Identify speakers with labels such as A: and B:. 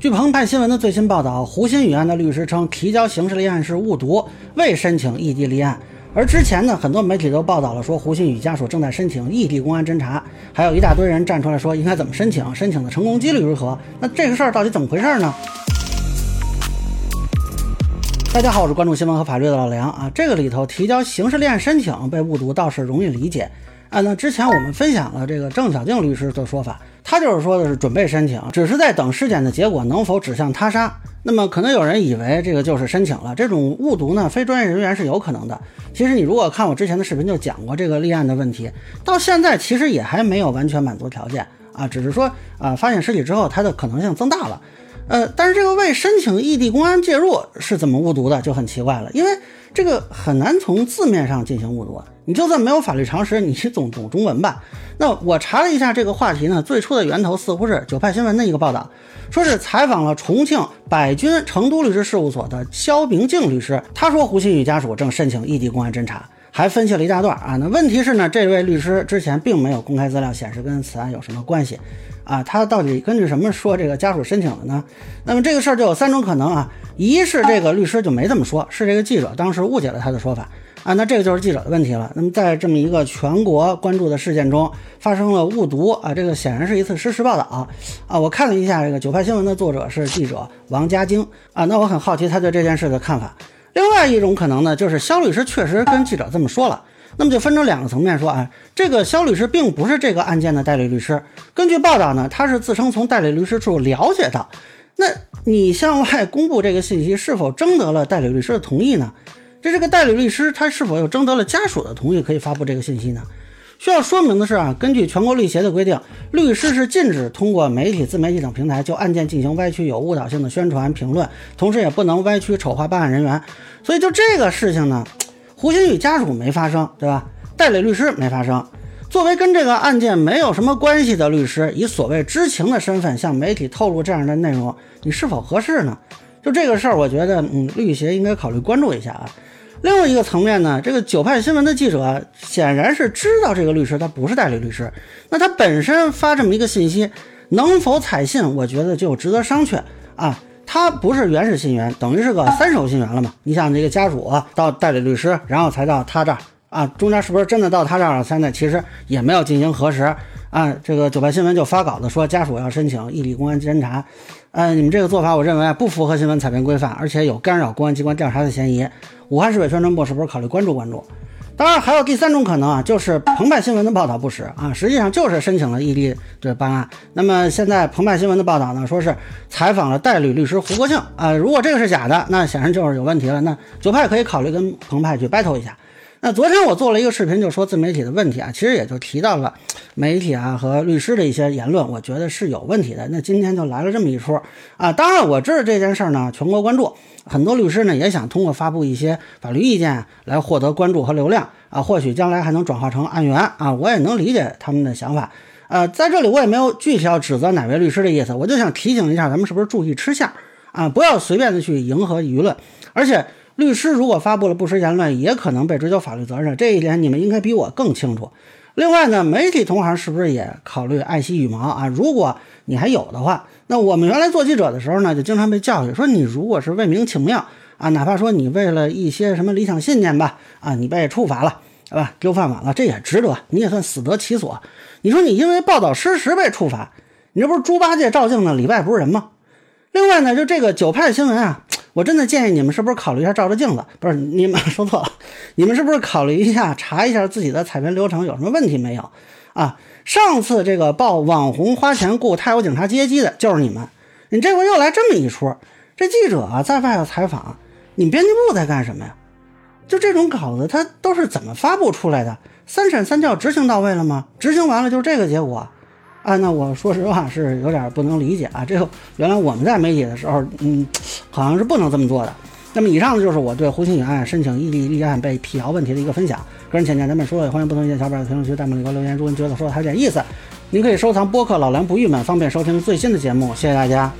A: 据澎湃新闻的最新报道，胡鑫宇案的律师称，提交刑事立案是误读，未申请异地立案。而之前呢，很多媒体都报道了，说胡鑫宇家属正在申请异地公安侦查，还有一大堆人站出来说应该怎么申请，申请的成功几率如何？那这个事儿到底怎么回事呢？大家好，我是关注新闻和法律的老梁啊。这个里头提交刑事立案申请被误读倒是容易理解啊。那之前我们分享了这个郑小静律师的说法，他就是说的是准备申请，只是在等尸检的结果能否指向他杀。那么可能有人以为这个就是申请了，这种误读呢，非专业人员是有可能的。其实你如果看我之前的视频，就讲过这个立案的问题，到现在其实也还没有完全满足条件啊，只是说啊，发现尸体之后，它的可能性增大了。呃，但是这个未申请异地公安介入是怎么误读的，就很奇怪了，因为这个很难从字面上进行误读啊。你就算没有法律常识，你总懂中文吧？那我查了一下这个话题呢，最初的源头似乎是九派新闻的一个报道，说是采访了重庆百君成都律师事务所的肖明静律师，他说胡鑫宇家属正申请异地公安侦查，还分析了一大段啊。那问题是呢，这位律师之前并没有公开资料显示跟此案有什么关系啊，他到底根据什么说这个家属申请了呢？那么这个事儿就有三种可能啊，一是这个律师就没这么说，是这个记者当时误解了他的说法。啊，那这个就是记者的问题了。那么在这么一个全国关注的事件中，发生了误读啊，这个显然是一次失实报道啊。啊我看了一下这个九派新闻的作者是记者王家晶啊，那我很好奇他对这件事的看法。另外一种可能呢，就是肖律师确实跟记者这么说了。那么就分成两个层面说啊，这个肖律师并不是这个案件的代理律师。根据报道呢，他是自称从代理律师处了解到。那你向外公布这个信息，是否征得了代理律师的同意呢？这这个代理律师，他是否又征得了家属的同意，可以发布这个信息呢？需要说明的是啊，根据全国律协的规定，律师是禁止通过媒体、自媒体等平台就案件进行歪曲、有误导性的宣传评论，同时也不能歪曲、丑化办案人员。所以就这个事情呢，胡鑫宇家属没发声，对吧？代理律师没发声。作为跟这个案件没有什么关系的律师，以所谓知情的身份向媒体透露这样的内容，你是否合适呢？就这个事儿，我觉得，嗯，律协应该考虑关注一下啊。另外一个层面呢，这个九派新闻的记者显然是知道这个律师他不是代理律师，那他本身发这么一个信息，能否采信，我觉得就值得商榷啊。他不是原始信源，等于是个三手信源了嘛？你想这个家属到代理律师，然后才到他这儿啊，中间是不是真的到他这儿了？现在其实也没有进行核实啊。这个九派新闻就发稿子说家属要申请异地公安侦查。呃，你们这个做法，我认为不符合新闻采编规范，而且有干扰公安机关调查的嫌疑。武汉市委宣传部是不是考虑关注关注？当然，还有第三种可能啊，就是澎湃新闻的报道不实啊，实际上就是申请了异地的办案。那么现在澎湃新闻的报道呢，说是采访了代理律师胡国庆啊，如果这个是假的，那显然就是有问题了。那九派可以考虑跟澎湃去 battle 一下。那昨天我做了一个视频，就说自媒体的问题啊，其实也就提到了媒体啊和律师的一些言论，我觉得是有问题的。那今天就来了这么一出啊，当然我知道这件事儿呢，全国关注，很多律师呢也想通过发布一些法律意见来获得关注和流量啊，或许将来还能转化成案源啊，我也能理解他们的想法。呃，在这里我也没有具体要指责哪位律师的意思，我就想提醒一下，咱们是不是注意吃相啊，不要随便的去迎合舆论，而且。律师如果发布了不实言论，也可能被追究法律责任，这一点你们应该比我更清楚。另外呢，媒体同行是不是也考虑爱惜羽毛啊？如果你还有的话，那我们原来做记者的时候呢，就经常被教育说，你如果是为民请命啊，哪怕说你为了一些什么理想信念吧，啊，你被处罚了，对吧？丢饭碗了，这也值得，你也算死得其所。你说你因为报道失实被处罚，你这不是猪八戒照镜子，里外不是人吗？另外呢，就这个九派新闻啊。我真的建议你们是不是考虑一下照照镜子？不是你们说错了，你们是不是考虑一下查一下自己的采编流程有什么问题没有？啊，上次这个报网红花钱雇泰国警察接机的就是你们，你这回又来这么一出，这记者啊在外头采访，你们编辑部在干什么呀？就这种稿子，它都是怎么发布出来的？三审三教执行到位了吗？执行完了就这个结果。啊，那我说实话是有点不能理解啊。这个原来我们在媒体的时候，嗯，好像是不能这么做的。那么以上呢，就是我对胡鑫宇案申请异地立案被辟谣问题的一个分享。个人浅见咱们说，也欢迎不同意见小伙伴在评论区、弹幕里给我留言。如果您觉得说的还有点意思，您可以收藏播客老梁不郁闷，方便收听最新的节目。谢谢大家。